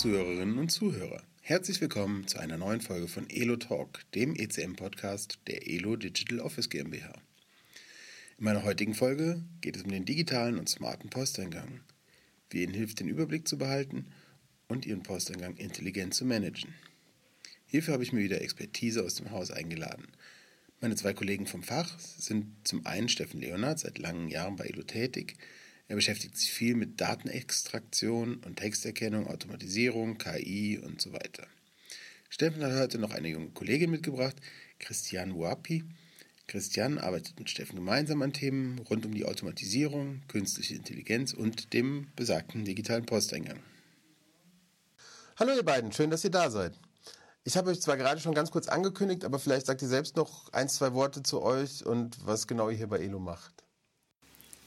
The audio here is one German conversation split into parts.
Zuhörerinnen und Zuhörer, herzlich willkommen zu einer neuen Folge von Elo Talk, dem ECM-Podcast der Elo Digital Office GmbH. In meiner heutigen Folge geht es um den digitalen und smarten Posteingang, wie Ihnen hilft, den Überblick zu behalten und Ihren Posteingang intelligent zu managen. Hierfür habe ich mir wieder Expertise aus dem Haus eingeladen. Meine zwei Kollegen vom Fach sind zum einen Steffen Leonard, seit langen Jahren bei Elo tätig, er beschäftigt sich viel mit Datenextraktion und Texterkennung, Automatisierung, KI und so weiter. Steffen hat heute noch eine junge Kollegin mitgebracht, Christian Wapi. Christian arbeitet mit Steffen gemeinsam an Themen rund um die Automatisierung, künstliche Intelligenz und dem besagten digitalen Posteingang. Hallo ihr beiden, schön, dass ihr da seid. Ich habe euch zwar gerade schon ganz kurz angekündigt, aber vielleicht sagt ihr selbst noch ein, zwei Worte zu euch und was genau ihr hier bei Elo macht.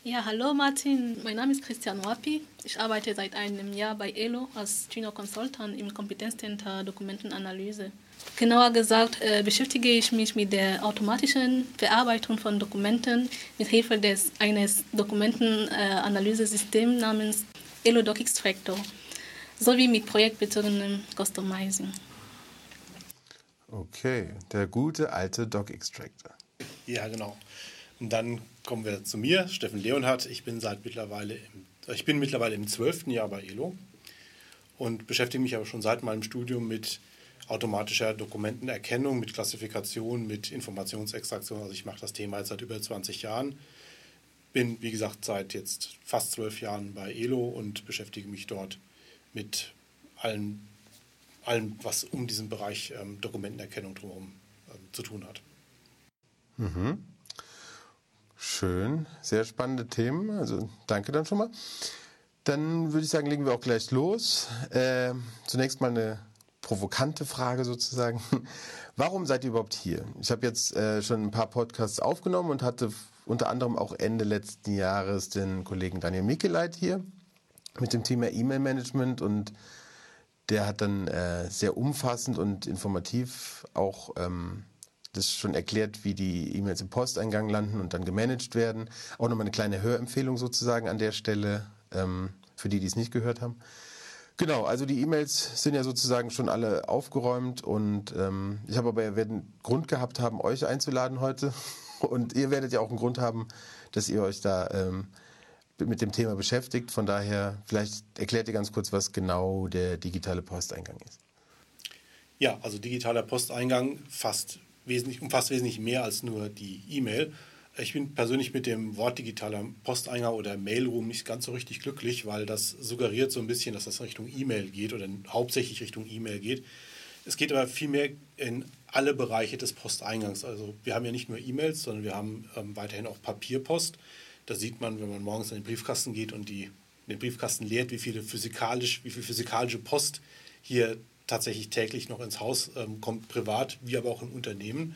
Ja, hallo Martin, mein Name ist Christian Wapi. Ich arbeite seit einem Jahr bei ELO als Junior Consultant im Kompetenzcenter Dokumentenanalyse. Genauer gesagt äh, beschäftige ich mich mit der automatischen Verarbeitung von Dokumenten mit Hilfe des, eines Dokumentenanalysesystems äh, namens ELO Doc Extractor sowie mit projektbezogenem Customizing. Okay, der gute alte Doc Extractor. Ja, genau. Und dann kommen wir zu mir, Steffen Leonhardt. Ich bin seit mittlerweile im, ich bin mittlerweile im zwölften Jahr bei ELO und beschäftige mich aber schon seit meinem Studium mit automatischer Dokumentenerkennung, mit Klassifikation, mit Informationsextraktion. Also ich mache das Thema jetzt seit über 20 Jahren. Bin, wie gesagt, seit jetzt fast zwölf Jahren bei ELO und beschäftige mich dort mit allem, allem was um diesen Bereich ähm, Dokumentenerkennung drumherum ähm, zu tun hat. Mhm. Schön, sehr spannende Themen. Also danke dann schon mal. Dann würde ich sagen, legen wir auch gleich los. Äh, zunächst mal eine provokante Frage sozusagen. Warum seid ihr überhaupt hier? Ich habe jetzt äh, schon ein paar Podcasts aufgenommen und hatte unter anderem auch Ende letzten Jahres den Kollegen Daniel Mikeleit hier mit dem Thema E-Mail-Management und der hat dann äh, sehr umfassend und informativ auch ähm, das schon erklärt, wie die E-Mails im Posteingang landen und dann gemanagt werden. Auch nochmal eine kleine Hörempfehlung sozusagen an der Stelle, ähm, für die, die es nicht gehört haben. Genau, also die E-Mails sind ja sozusagen schon alle aufgeräumt und ähm, ich habe aber ja einen Grund gehabt haben, euch einzuladen heute. Und ihr werdet ja auch einen Grund haben, dass ihr euch da ähm, mit dem Thema beschäftigt. Von daher, vielleicht erklärt ihr ganz kurz, was genau der digitale Posteingang ist. Ja, also digitaler Posteingang fasst wesentlich, umfasst wesentlich mehr als nur die E-Mail. Ich bin persönlich mit dem Wort digitaler Posteingang oder Mailroom nicht ganz so richtig glücklich, weil das suggeriert so ein bisschen, dass das Richtung E-Mail geht oder hauptsächlich Richtung E-Mail geht. Es geht aber vielmehr in alle Bereiche des Posteingangs. Also wir haben ja nicht nur E-Mails, sondern wir haben ähm, weiterhin auch Papierpost. Da sieht man, wenn man morgens in den Briefkasten geht und die, den Briefkasten leert, wie, viele physikalisch, wie viel physikalische Post hier tatsächlich täglich noch ins Haus ähm, kommt, privat wie aber auch im Unternehmen.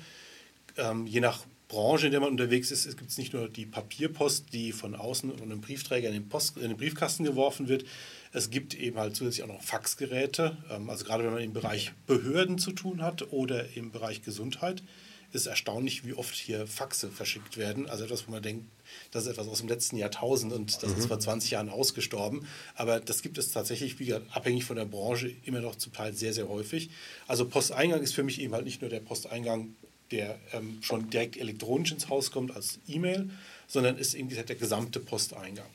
Ähm, je nach Branche, in der man unterwegs ist, gibt es nicht nur die Papierpost, die von außen und einem Briefträger in den, Post, in den Briefkasten geworfen wird. Es gibt eben halt zusätzlich auch noch Faxgeräte. Ähm, also gerade wenn man im Bereich Behörden zu tun hat oder im Bereich Gesundheit, ist erstaunlich, wie oft hier Faxe verschickt werden. Also etwas, wo man denkt, das ist etwas aus dem letzten Jahrtausend und das mhm. ist vor 20 Jahren ausgestorben. Aber das gibt es tatsächlich, wie gesagt, abhängig von der Branche, immer noch zum Teil sehr, sehr häufig. Also Posteingang ist für mich eben halt nicht nur der Posteingang, der ähm, schon direkt elektronisch ins Haus kommt als E-Mail, sondern ist eben der gesamte Posteingang.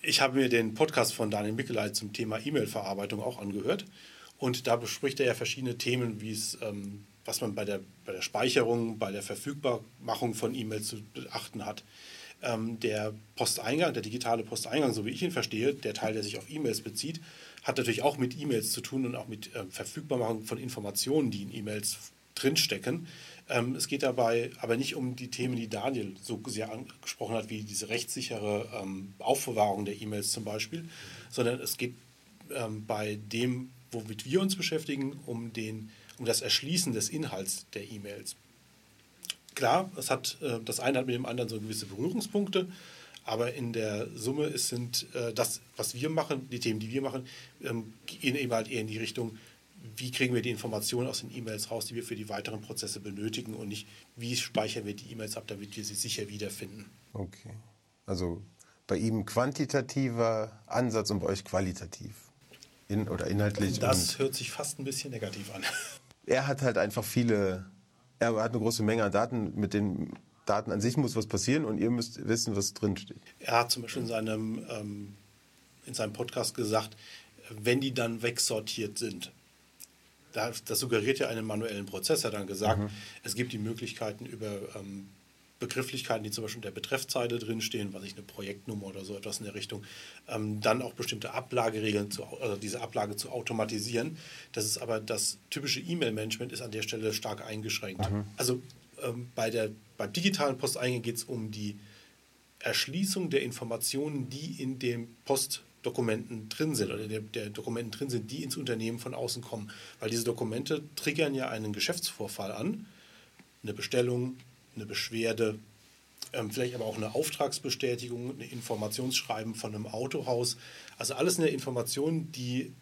Ich habe mir den Podcast von Daniel Mickelei zum Thema E-Mail-Verarbeitung auch angehört. Und da bespricht er ja verschiedene Themen, wie es ähm, was man bei der, bei der Speicherung, bei der Verfügbarmachung von E-Mails zu beachten hat. Ähm, der Posteingang, der digitale Posteingang, so wie ich ihn verstehe, der Teil, der sich auf E-Mails bezieht, hat natürlich auch mit E-Mails zu tun und auch mit äh, Verfügbarmachung von Informationen, die in E-Mails drinstecken. Ähm, es geht dabei aber nicht um die Themen, die Daniel so sehr angesprochen hat, wie diese rechtssichere ähm, Aufbewahrung der E-Mails zum Beispiel, sondern es geht ähm, bei dem, womit wir uns beschäftigen, um den um das Erschließen des Inhalts der E-Mails. Klar, es hat, äh, das eine hat mit dem anderen so gewisse Berührungspunkte, aber in der Summe ist, sind äh, das, was wir machen, die Themen, die wir machen, ähm, gehen eben halt eher in die Richtung, wie kriegen wir die Informationen aus den E-Mails raus, die wir für die weiteren Prozesse benötigen und nicht, wie speichern wir die E-Mails ab, damit wir sie sicher wiederfinden. Okay. Also bei ihm quantitativer Ansatz und bei euch qualitativ. in, oder inhaltlich. Das hört sich fast ein bisschen negativ an. Er hat halt einfach viele, er hat eine große Menge an Daten, mit den Daten an sich muss was passieren und ihr müsst wissen, was drin steht. Er hat zum Beispiel in seinem, ähm, in seinem Podcast gesagt, wenn die dann wegsortiert sind, das, das suggeriert ja einen manuellen Prozess. Er hat dann gesagt, mhm. es gibt die Möglichkeiten über ähm, Begrifflichkeiten, die zum Beispiel in der Betreffzeile drinstehen, was ich eine Projektnummer oder so etwas in der Richtung, ähm, dann auch bestimmte Ablageregeln, zu, also diese Ablage zu automatisieren. Das ist aber das typische E-Mail-Management ist an der Stelle stark eingeschränkt. Mhm. Also ähm, bei der, beim digitalen Posteingang geht es um die Erschließung der Informationen, die in dem Postdokumenten drin sind oder der, der, Dokumenten drin sind, die ins Unternehmen von außen kommen. Weil diese Dokumente triggern ja einen Geschäftsvorfall an, eine Bestellung, eine Beschwerde, ähm, vielleicht aber auch eine Auftragsbestätigung, ein Informationsschreiben von einem Autohaus. Also alles eine Information, die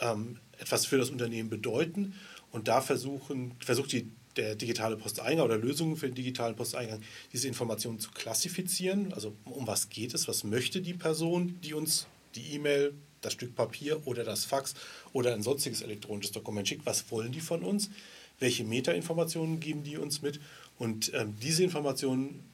ähm, etwas für das Unternehmen bedeuten. Und da versuchen, versucht die der digitale Posteingang oder Lösungen für den digitalen Posteingang, diese Informationen zu klassifizieren. Also um was geht es, was möchte die Person, die uns die E-Mail, das Stück Papier oder das Fax oder ein sonstiges elektronisches Dokument schickt, was wollen die von uns, welche Metainformationen geben die uns mit und ähm, diese Informationen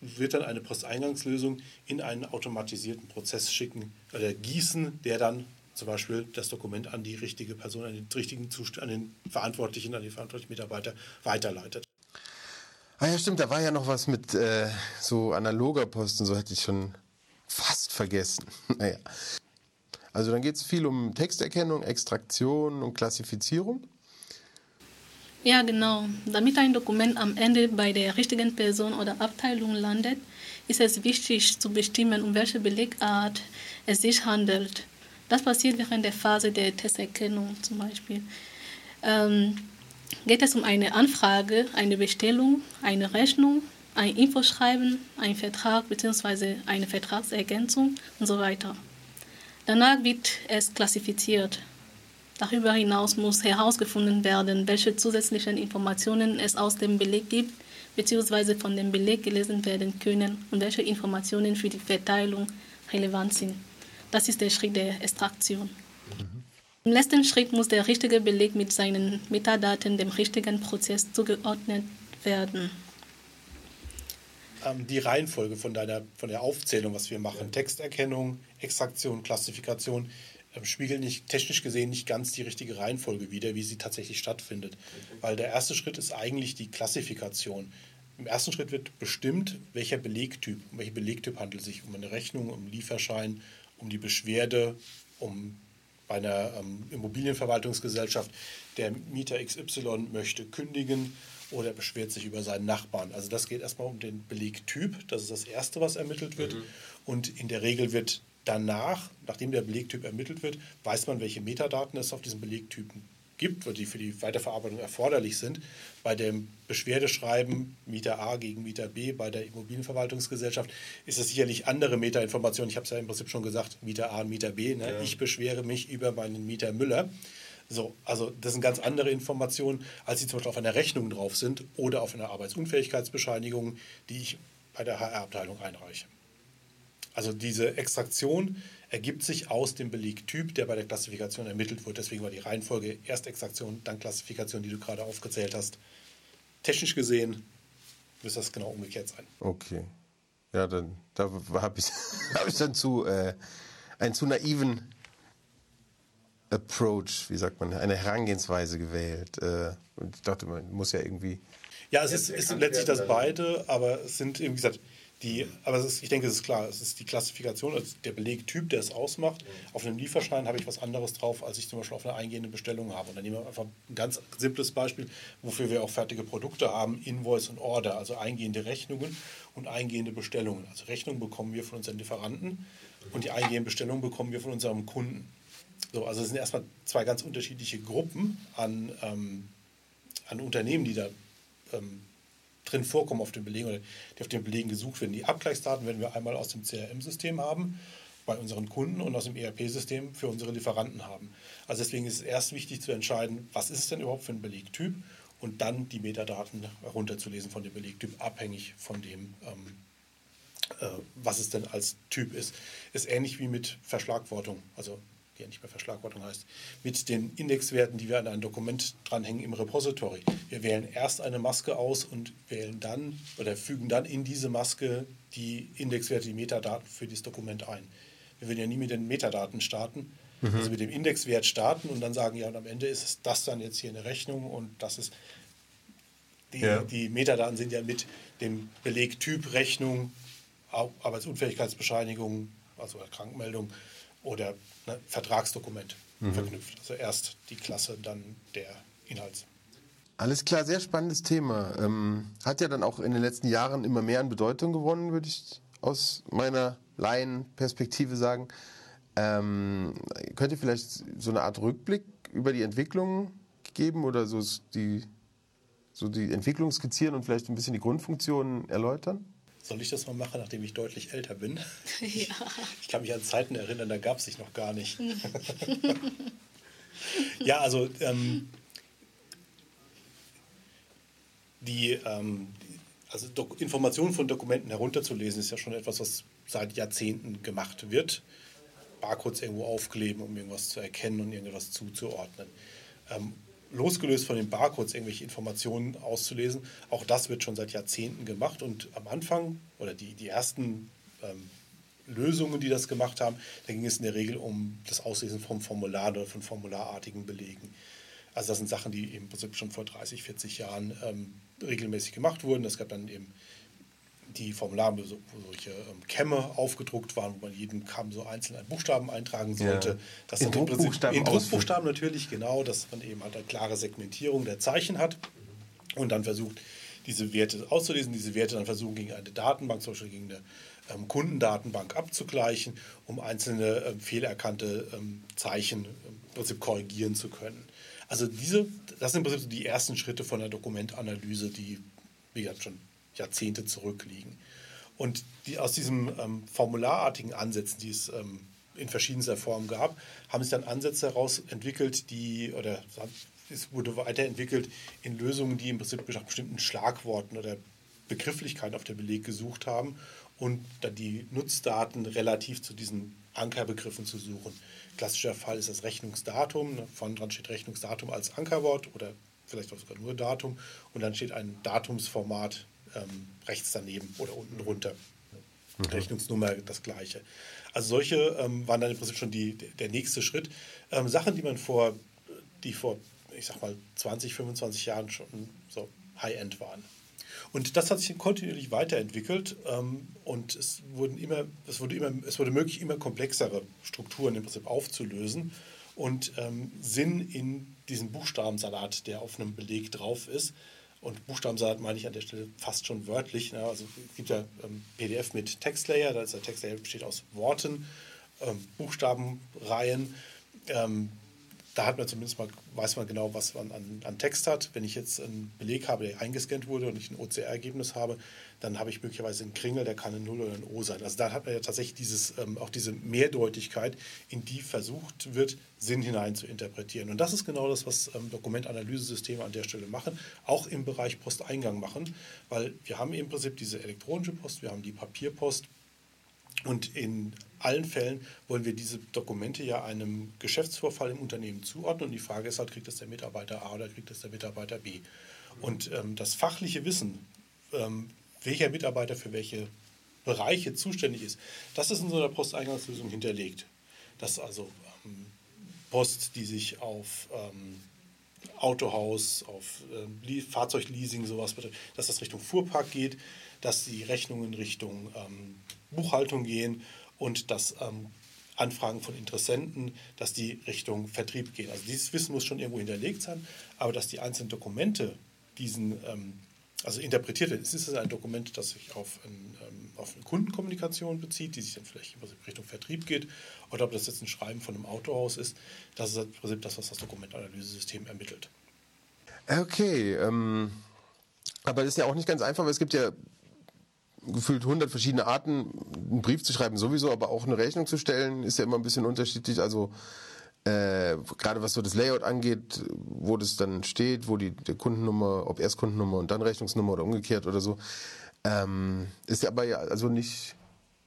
wird dann eine Posteingangslösung in einen automatisierten Prozess schicken oder gießen, der dann zum Beispiel das Dokument an die richtige Person, an den richtigen Zustand, an den Verantwortlichen, an die verantwortlichen Mitarbeiter weiterleitet. Ah ja, stimmt, da war ja noch was mit äh, so analoger Posten, so hätte ich schon fast vergessen. naja. Also dann geht es viel um Texterkennung, Extraktion und Klassifizierung. Ja, genau. Damit ein Dokument am Ende bei der richtigen Person oder Abteilung landet, ist es wichtig zu bestimmen, um welche Belegart es sich handelt. Das passiert während der Phase der Testerkennung zum Beispiel. Ähm, geht es um eine Anfrage, eine Bestellung, eine Rechnung, ein Infoschreiben, ein Vertrag bzw. eine Vertragsergänzung und so weiter. Danach wird es klassifiziert. Darüber hinaus muss herausgefunden werden, welche zusätzlichen Informationen es aus dem Beleg gibt bzw. von dem Beleg gelesen werden können und welche Informationen für die Verteilung relevant sind. Das ist der Schritt der Extraktion. Mhm. Im letzten Schritt muss der richtige Beleg mit seinen Metadaten dem richtigen Prozess zugeordnet werden. Ähm, die Reihenfolge von, deiner, von der Aufzählung, was wir machen, Texterkennung, Extraktion, Klassifikation, spiegelt nicht technisch gesehen nicht ganz die richtige Reihenfolge wider, wie sie tatsächlich stattfindet. Weil der erste Schritt ist eigentlich die Klassifikation. Im ersten Schritt wird bestimmt, welcher Belegtyp, um welchen Belegtyp handelt es sich, um eine Rechnung, um einen Lieferschein, um die Beschwerde, um bei einer ähm, Immobilienverwaltungsgesellschaft, der Mieter XY möchte kündigen oder beschwert sich über seinen Nachbarn. Also das geht erstmal um den Belegtyp, das ist das Erste, was ermittelt wird. Mhm. Und in der Regel wird danach, nachdem der Belegtyp ermittelt wird, weiß man, welche Metadaten es auf diesem Belegtypen gibt, die für die Weiterverarbeitung erforderlich sind. Bei dem Beschwerdeschreiben Mieter A gegen Mieter B bei der Immobilienverwaltungsgesellschaft ist es sicherlich andere Metainformationen. Ich habe es ja im Prinzip schon gesagt, Mieter A und Mieter B. Ne? Ja. Ich beschwere mich über meinen Mieter Müller. So, also das sind ganz andere Informationen, als die zum Beispiel auf einer Rechnung drauf sind oder auf einer Arbeitsunfähigkeitsbescheinigung, die ich bei der HR-Abteilung einreiche. Also diese Extraktion ergibt sich aus dem Belegtyp, der bei der Klassifikation ermittelt wird. Deswegen war die Reihenfolge erst Extraktion, dann Klassifikation, die du gerade aufgezählt hast. Technisch gesehen müsste das genau umgekehrt sein. Okay. Ja, dann da habe ich, hab ich dann zu äh, einen zu naiven Approach, wie sagt man, eine Herangehensweise gewählt. Äh, und ich dachte, man muss ja irgendwie. Ja, es ist, ist letztlich das beide, aber es sind, wie gesagt, die, aber ist, ich denke, es ist klar, es ist die Klassifikation, also der Belegtyp, der es ausmacht. Auf einem Lieferschein habe ich was anderes drauf, als ich zum Beispiel auf einer eingehenden Bestellung habe. Und dann nehmen wir einfach ein ganz simples Beispiel, wofür wir auch fertige Produkte haben, Invoice und Order, also eingehende Rechnungen und eingehende Bestellungen. Also Rechnungen bekommen wir von unseren Lieferanten und die eingehenden Bestellungen bekommen wir von unserem Kunden. So, also es sind erstmal zwei ganz unterschiedliche Gruppen an, ähm, an Unternehmen, die da ähm, drin vorkommen auf den Belegen oder die auf den Belegen gesucht werden. Die Abgleichsdaten werden wir einmal aus dem CRM-System haben bei unseren Kunden und aus dem ERP-System für unsere Lieferanten haben. Also deswegen ist es erst wichtig zu entscheiden, was ist es denn überhaupt für ein Belegtyp und dann die Metadaten herunterzulesen von dem Belegtyp, abhängig von dem, ähm, äh, was es denn als Typ ist. Ist ähnlich wie mit Verschlagwortung. Also er nicht mehr Verschlagwortung heißt, mit den Indexwerten, die wir an ein Dokument dranhängen im Repository. Wir wählen erst eine Maske aus und wählen dann oder fügen dann in diese Maske die Indexwerte, die Metadaten für dieses Dokument ein. Wir würden ja nie mit den Metadaten starten, mhm. also mit dem Indexwert starten und dann sagen, ja, und am Ende ist das dann jetzt hier eine Rechnung und das ist die, ja. die Metadaten sind ja mit dem Belegtyp Rechnung, Arbeitsunfähigkeitsbescheinigung, also Krankmeldung oder ne, Vertragsdokument mhm. verknüpft. Also erst die Klasse, dann der Inhalt. Alles klar, sehr spannendes Thema. Ähm, hat ja dann auch in den letzten Jahren immer mehr an Bedeutung gewonnen, würde ich aus meiner Laienperspektive sagen. Ähm, könnt ihr vielleicht so eine Art Rückblick über die Entwicklung geben oder so die, so die Entwicklung skizzieren und vielleicht ein bisschen die Grundfunktionen erläutern? Soll ich das mal machen, nachdem ich deutlich älter bin? Ja. Ich kann mich an Zeiten erinnern, da gab es sich noch gar nicht. ja, also ähm, die, ähm, also Informationen von Dokumenten herunterzulesen, ist ja schon etwas, was seit Jahrzehnten gemacht wird. Barcodes irgendwo aufkleben, um irgendwas zu erkennen und irgendwas zuzuordnen. Ähm, losgelöst von den Barcodes irgendwelche Informationen auszulesen. Auch das wird schon seit Jahrzehnten gemacht und am Anfang oder die, die ersten ähm, Lösungen, die das gemacht haben, da ging es in der Regel um das Auslesen vom Formular oder von formularartigen Belegen. Also das sind Sachen, die im Prinzip schon vor 30, 40 Jahren ähm, regelmäßig gemacht wurden. Es gab dann eben die Formulare, wo solche ähm, Kämme aufgedruckt waren, wo man jeden Kamm so einzeln einen Buchstaben eintragen sollte. Ja. Das in Druckbuchstaben, in Druckbuchstaben natürlich, genau, dass man eben halt eine klare Segmentierung der Zeichen hat und dann versucht, diese Werte auszulesen, diese Werte dann versuchen, gegen eine Datenbank, zum Beispiel gegen eine ähm, Kundendatenbank abzugleichen, um einzelne ähm, fehlerkannte ähm, Zeichen im Prinzip korrigieren zu können. Also diese, das sind im Prinzip die ersten Schritte von der Dokumentanalyse, die, wie gesagt, schon Jahrzehnte zurückliegen. Und die, aus diesen ähm, formularartigen Ansätzen, die es ähm, in verschiedenster Form gab, haben sich dann Ansätze heraus entwickelt, die, oder es wurde weiterentwickelt in Lösungen, die im Prinzip nach bestimmten Schlagworten oder Begrifflichkeiten auf der Beleg gesucht haben und dann die Nutzdaten relativ zu diesen Ankerbegriffen zu suchen. Klassischer Fall ist das Rechnungsdatum. Vorne dran steht Rechnungsdatum als Ankerwort oder vielleicht auch sogar nur Datum. Und dann steht ein Datumsformat ähm, rechts daneben oder unten drunter. Mhm. Rechnungsnummer das gleiche. Also solche ähm, waren dann im Prinzip schon die, der nächste Schritt. Ähm, Sachen, die man vor, die vor, ich sag mal, 20, 25 Jahren schon so High-End waren. Und das hat sich kontinuierlich weiterentwickelt ähm, und es wurden immer, es wurde immer, es wurde möglich, immer komplexere Strukturen im Prinzip aufzulösen. Und ähm, Sinn in diesem Buchstabensalat, der auf einem Beleg drauf ist, und Buchstabensalat meine ich an der Stelle fast schon wörtlich. Ne? Also es gibt ja ähm, PDF mit Textlayer, da ist der Textlayer besteht aus Worten, ähm, Buchstabenreihen. Ähm, da hat man zumindest mal, weiß man genau, was man an, an, Text hat. Wenn ich jetzt einen Beleg habe, der eingescannt wurde und ich ein OCR-Ergebnis habe, dann habe ich möglicherweise einen Kringel, der kann ein 0 oder ein O sein. Also da hat man ja tatsächlich dieses, ähm, auch diese Mehrdeutigkeit, in die versucht wird, Sinn hinein zu interpretieren. Und das ist genau das, was ähm, Dokumentanalysesysteme an der Stelle machen, auch im Bereich Posteingang machen, weil wir haben im Prinzip diese elektronische Post, wir haben die Papierpost, und in allen Fällen wollen wir diese Dokumente ja einem Geschäftsvorfall im Unternehmen zuordnen. Und die Frage ist halt, kriegt das der Mitarbeiter A oder kriegt das der Mitarbeiter B? Und ähm, das fachliche Wissen, ähm, welcher Mitarbeiter für welche Bereiche zuständig ist, das ist in so einer Posteingangslösung hinterlegt. Dass also ähm, Post, die sich auf ähm, Autohaus, auf ähm, Fahrzeugleasing, sowas betrifft, dass das Richtung Fuhrpark geht, dass die Rechnungen Richtung ähm, Buchhaltung gehen und dass ähm, Anfragen von Interessenten, dass die Richtung Vertrieb gehen. Also dieses Wissen muss schon irgendwo hinterlegt sein, aber dass die einzelnen Dokumente diesen, ähm, also interpretiert werden, ist es ein Dokument, das sich auf, ein, ähm, auf eine Kundenkommunikation bezieht, die sich dann vielleicht Richtung Vertrieb geht, oder ob das jetzt ein Schreiben von einem Autohaus ist, das ist im Prinzip das, was das Dokumentanalysesystem ermittelt. Okay, ähm, aber das ist ja auch nicht ganz einfach, weil es gibt ja gefühlt 100 verschiedene Arten, einen Brief zu schreiben sowieso, aber auch eine Rechnung zu stellen, ist ja immer ein bisschen unterschiedlich. Also äh, gerade was so das Layout angeht, wo das dann steht, wo die, die Kundennummer, ob erst Kundennummer und dann Rechnungsnummer oder umgekehrt oder so, ähm, ist ja aber ja also nicht,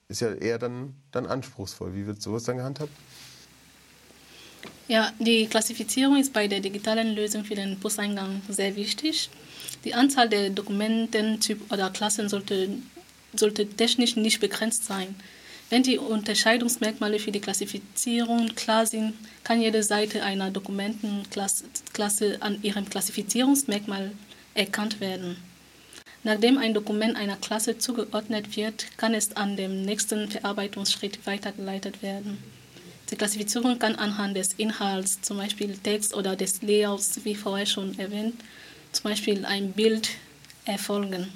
ist ja eher dann, dann anspruchsvoll. Wie wird sowas dann gehandhabt? Ja, die Klassifizierung ist bei der digitalen Lösung für den Posteingang sehr wichtig. Die Anzahl der Dokumententyp oder Klassen sollte, sollte technisch nicht begrenzt sein. Wenn die Unterscheidungsmerkmale für die Klassifizierung klar sind, kann jede Seite einer Dokumentenklasse an ihrem Klassifizierungsmerkmal erkannt werden. Nachdem ein Dokument einer Klasse zugeordnet wird, kann es an dem nächsten Verarbeitungsschritt weitergeleitet werden. Die Klassifizierung kann anhand des Inhalts, zum Beispiel Text oder des Layouts, wie vorher schon erwähnt, zum Beispiel ein Bild erfolgen.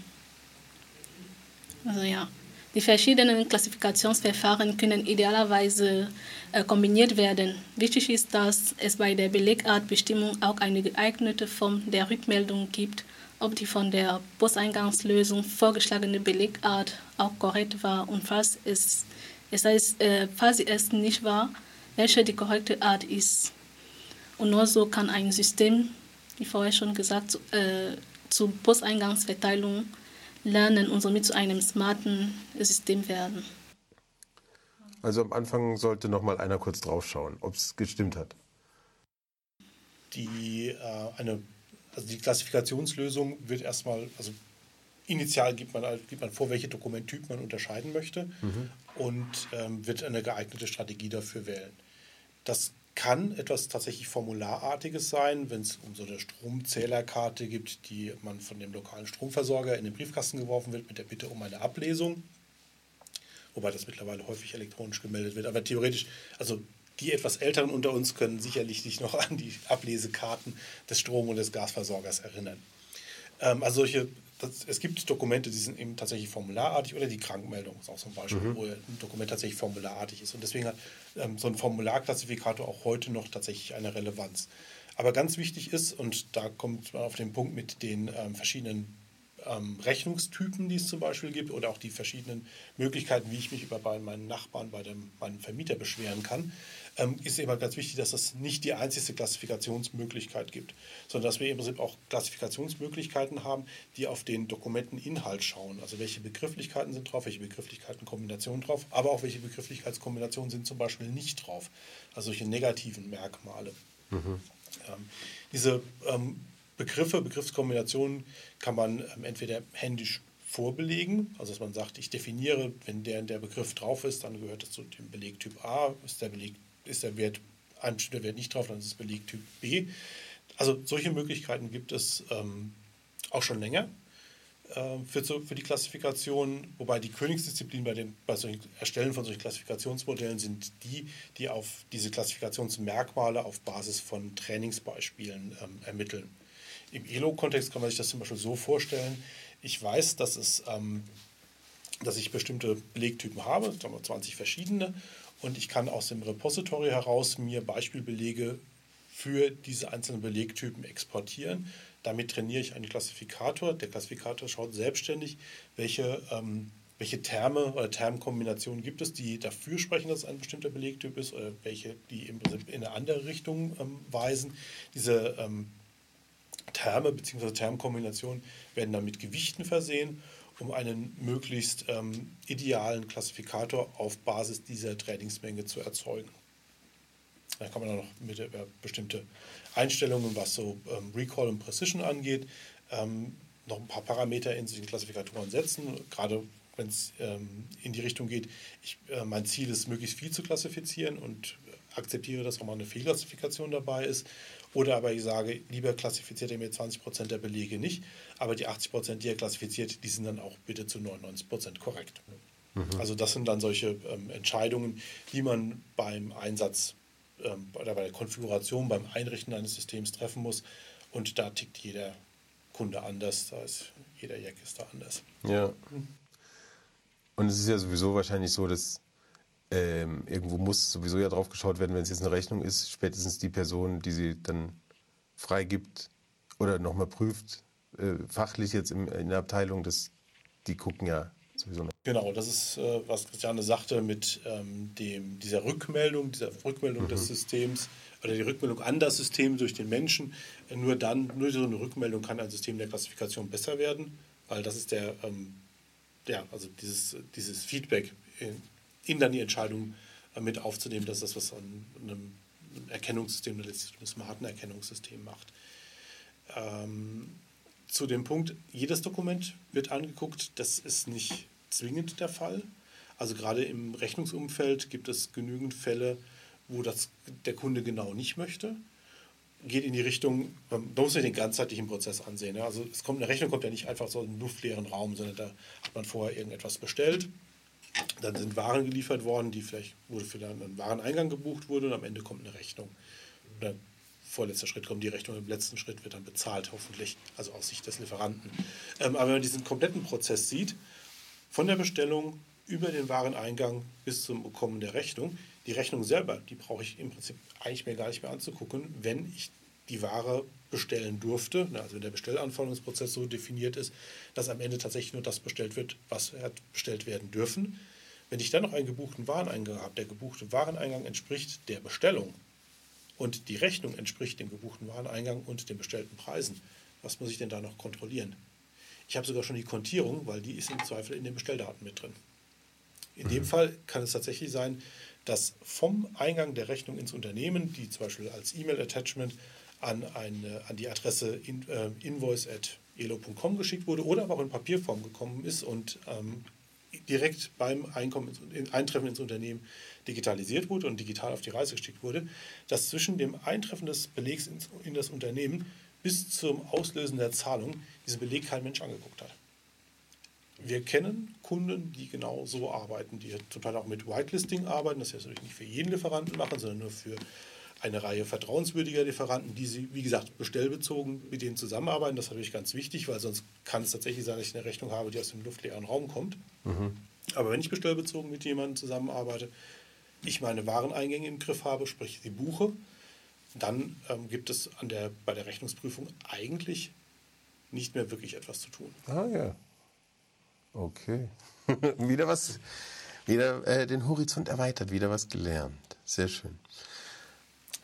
Also ja, die verschiedenen Klassifikationsverfahren können idealerweise äh, kombiniert werden. Wichtig ist, dass es bei der Belegartbestimmung auch eine geeignete Form der Rückmeldung gibt, ob die von der Posteingangslösung vorgeschlagene Belegart auch korrekt war und falls es, es heißt, äh, falls es nicht war, welche die korrekte Art ist. Und nur so kann ein System wie vorher schon gesagt, äh, zur Posteingangsverteilung lernen und somit zu einem smarten System werden. Also am Anfang sollte noch mal einer kurz drauf schauen, ob es gestimmt hat. Die, äh, eine, also die Klassifikationslösung wird erstmal, also initial gibt man, gibt man vor, welche Dokumenttyp man unterscheiden möchte mhm. und ähm, wird eine geeignete Strategie dafür wählen. Das kann etwas tatsächlich Formularartiges sein, wenn es um so eine Stromzählerkarte gibt, die man von dem lokalen Stromversorger in den Briefkasten geworfen wird mit der Bitte um eine Ablesung. Wobei das mittlerweile häufig elektronisch gemeldet wird. Aber theoretisch, also die etwas Älteren unter uns können sicherlich sich noch an die Ablesekarten des Strom- und des Gasversorgers erinnern. Ähm, also solche das, es gibt Dokumente, die sind eben tatsächlich formularartig oder die Krankmeldung ist auch so ein Beispiel, mhm. wo ein Dokument tatsächlich formularartig ist. Und deswegen hat ähm, so ein Formularklassifikator auch heute noch tatsächlich eine Relevanz. Aber ganz wichtig ist, und da kommt man auf den Punkt mit den ähm, verschiedenen ähm, Rechnungstypen, die es zum Beispiel gibt, oder auch die verschiedenen Möglichkeiten, wie ich mich über bei meinen Nachbarn, bei dem, meinem Vermieter beschweren kann, ähm, ist eben ganz wichtig, dass es nicht die einzige Klassifikationsmöglichkeit gibt, sondern dass wir im Prinzip auch Klassifikationsmöglichkeiten haben, die auf den Dokumenteninhalt schauen. Also welche Begrifflichkeiten sind drauf, welche Begrifflichkeitenkombinationen drauf, aber auch welche Begrifflichkeitskombinationen sind zum Beispiel nicht drauf. Also solche negativen Merkmale. Mhm. Ähm, diese ähm, Begriffe, Begriffskombinationen kann man ähm, entweder händisch vorbelegen, also dass man sagt, ich definiere, wenn der, der Begriff drauf ist, dann gehört es zu dem Belegtyp A, ist der, Beleg, ist der Wert, ein bestimmter Wert nicht drauf, dann ist es Belegtyp B. Also solche Möglichkeiten gibt es ähm, auch schon länger äh, für, für die Klassifikation, wobei die Königsdisziplin bei dem bei solchen Erstellen von solchen Klassifikationsmodellen sind die, die auf diese Klassifikationsmerkmale auf Basis von Trainingsbeispielen ähm, ermitteln. Im ELO-Kontext kann man sich das zum Beispiel so vorstellen, ich weiß, dass, es, ähm, dass ich bestimmte Belegtypen habe, sagen wir 20 verschiedene, und ich kann aus dem Repository heraus mir Beispielbelege für diese einzelnen Belegtypen exportieren. Damit trainiere ich einen Klassifikator. Der Klassifikator schaut selbstständig, welche, ähm, welche Terme oder Termkombinationen gibt es, die dafür sprechen, dass es ein bestimmter Belegtyp ist, oder welche, die im Prinzip in eine andere Richtung ähm, weisen. Diese ähm, Terme bzw. Termkombinationen werden dann mit Gewichten versehen, um einen möglichst ähm, idealen Klassifikator auf Basis dieser Trainingsmenge zu erzeugen. Da kann man dann noch mit über bestimmte Einstellungen, was so ähm, Recall und Precision angeht, ähm, noch ein paar Parameter in den Klassifikatoren setzen. Gerade wenn es ähm, in die Richtung geht, ich, äh, mein Ziel ist, möglichst viel zu klassifizieren und akzeptiere, dass auch mal eine Fehlklassifikation dabei ist. Oder aber ich sage, lieber klassifiziert er mir 20 Prozent der Belege nicht, aber die 80 Prozent, die er klassifiziert, die sind dann auch bitte zu 99 Prozent korrekt. Mhm. Also das sind dann solche ähm, Entscheidungen, die man beim Einsatz ähm, oder bei der Konfiguration, beim Einrichten eines Systems treffen muss. Und da tickt jeder Kunde anders, da ist jeder Jack ist da anders. Ja. Und es ist ja sowieso wahrscheinlich so, dass ähm, irgendwo muss sowieso ja drauf geschaut werden, wenn es jetzt eine Rechnung ist, spätestens die Person, die sie dann freigibt oder nochmal prüft, äh, fachlich jetzt im, in der Abteilung, das, die gucken ja sowieso noch. Genau, das ist, äh, was Christiane sagte, mit ähm, dem, dieser Rückmeldung, dieser Rückmeldung mhm. des Systems oder die Rückmeldung an das System durch den Menschen. Äh, nur dann, nur so eine Rückmeldung kann ein System der Klassifikation besser werden, weil das ist der, ähm, ja, also dieses, dieses Feedback in, ihnen dann die Entscheidung äh, mit aufzunehmen, dass das, was an einem ein Erkennungssystem, ein smarten Erkennungssystem macht. Ähm, zu dem Punkt, jedes Dokument wird angeguckt, das ist nicht zwingend der Fall. Also gerade im Rechnungsumfeld gibt es genügend Fälle, wo das der Kunde genau nicht möchte. Geht in die Richtung, man muss sich den ganzheitlichen Prozess ansehen. Also es kommt, eine Rechnung kommt ja nicht einfach so in einen luftleeren Raum, sondern da hat man vorher irgendetwas bestellt. Dann sind Waren geliefert worden, die vielleicht wurde für einen Wareneingang gebucht wurde und am Ende kommt eine Rechnung. Oder vorletzter Schritt kommt die Rechnung, im letzten Schritt wird dann bezahlt, hoffentlich, also aus Sicht des Lieferanten. Ähm, aber wenn man diesen kompletten Prozess sieht, von der Bestellung über den Wareneingang bis zum Bekommen der Rechnung. Die Rechnung selber, die brauche ich im Prinzip eigentlich mir gar nicht mehr anzugucken, wenn ich die Ware bestellen durfte, also wenn der Bestellanforderungsprozess so definiert ist, dass am Ende tatsächlich nur das bestellt wird, was hat bestellt werden dürfen. Wenn ich dann noch einen gebuchten Wareneingang habe, der gebuchte Wareneingang entspricht der Bestellung und die Rechnung entspricht dem gebuchten Wareneingang und den bestellten Preisen, was muss ich denn da noch kontrollieren? Ich habe sogar schon die Kontierung, weil die ist im Zweifel in den Bestelldaten mit drin. In dem Fall kann es tatsächlich sein, dass vom Eingang der Rechnung ins Unternehmen, die zum Beispiel als E-Mail-Attachment an, eine, an die Adresse in, äh, invoice.elo.com geschickt wurde oder aber auch in Papierform gekommen ist und ähm, direkt beim Einkommen, Eintreffen ins Unternehmen digitalisiert wurde und digital auf die Reise geschickt wurde, dass zwischen dem Eintreffen des Belegs ins, in das Unternehmen bis zum Auslösen der Zahlung diesen Beleg kein Mensch angeguckt hat. Wir kennen Kunden, die genau so arbeiten, die zum Teil auch mit Whitelisting arbeiten, das heißt natürlich nicht für jeden Lieferanten machen, sondern nur für eine Reihe vertrauenswürdiger Lieferanten, die sie, wie gesagt, bestellbezogen mit denen zusammenarbeiten. Das ist natürlich ganz wichtig, weil sonst kann es tatsächlich sein, dass ich eine Rechnung habe, die aus dem luftleeren Raum kommt. Mhm. Aber wenn ich bestellbezogen mit jemandem zusammenarbeite, ich meine Wareneingänge im Griff habe, sprich sie buche, dann ähm, gibt es an der, bei der Rechnungsprüfung eigentlich nicht mehr wirklich etwas zu tun. Ah ja. Okay. wieder was, wieder äh, den Horizont erweitert, wieder was gelernt. Sehr schön.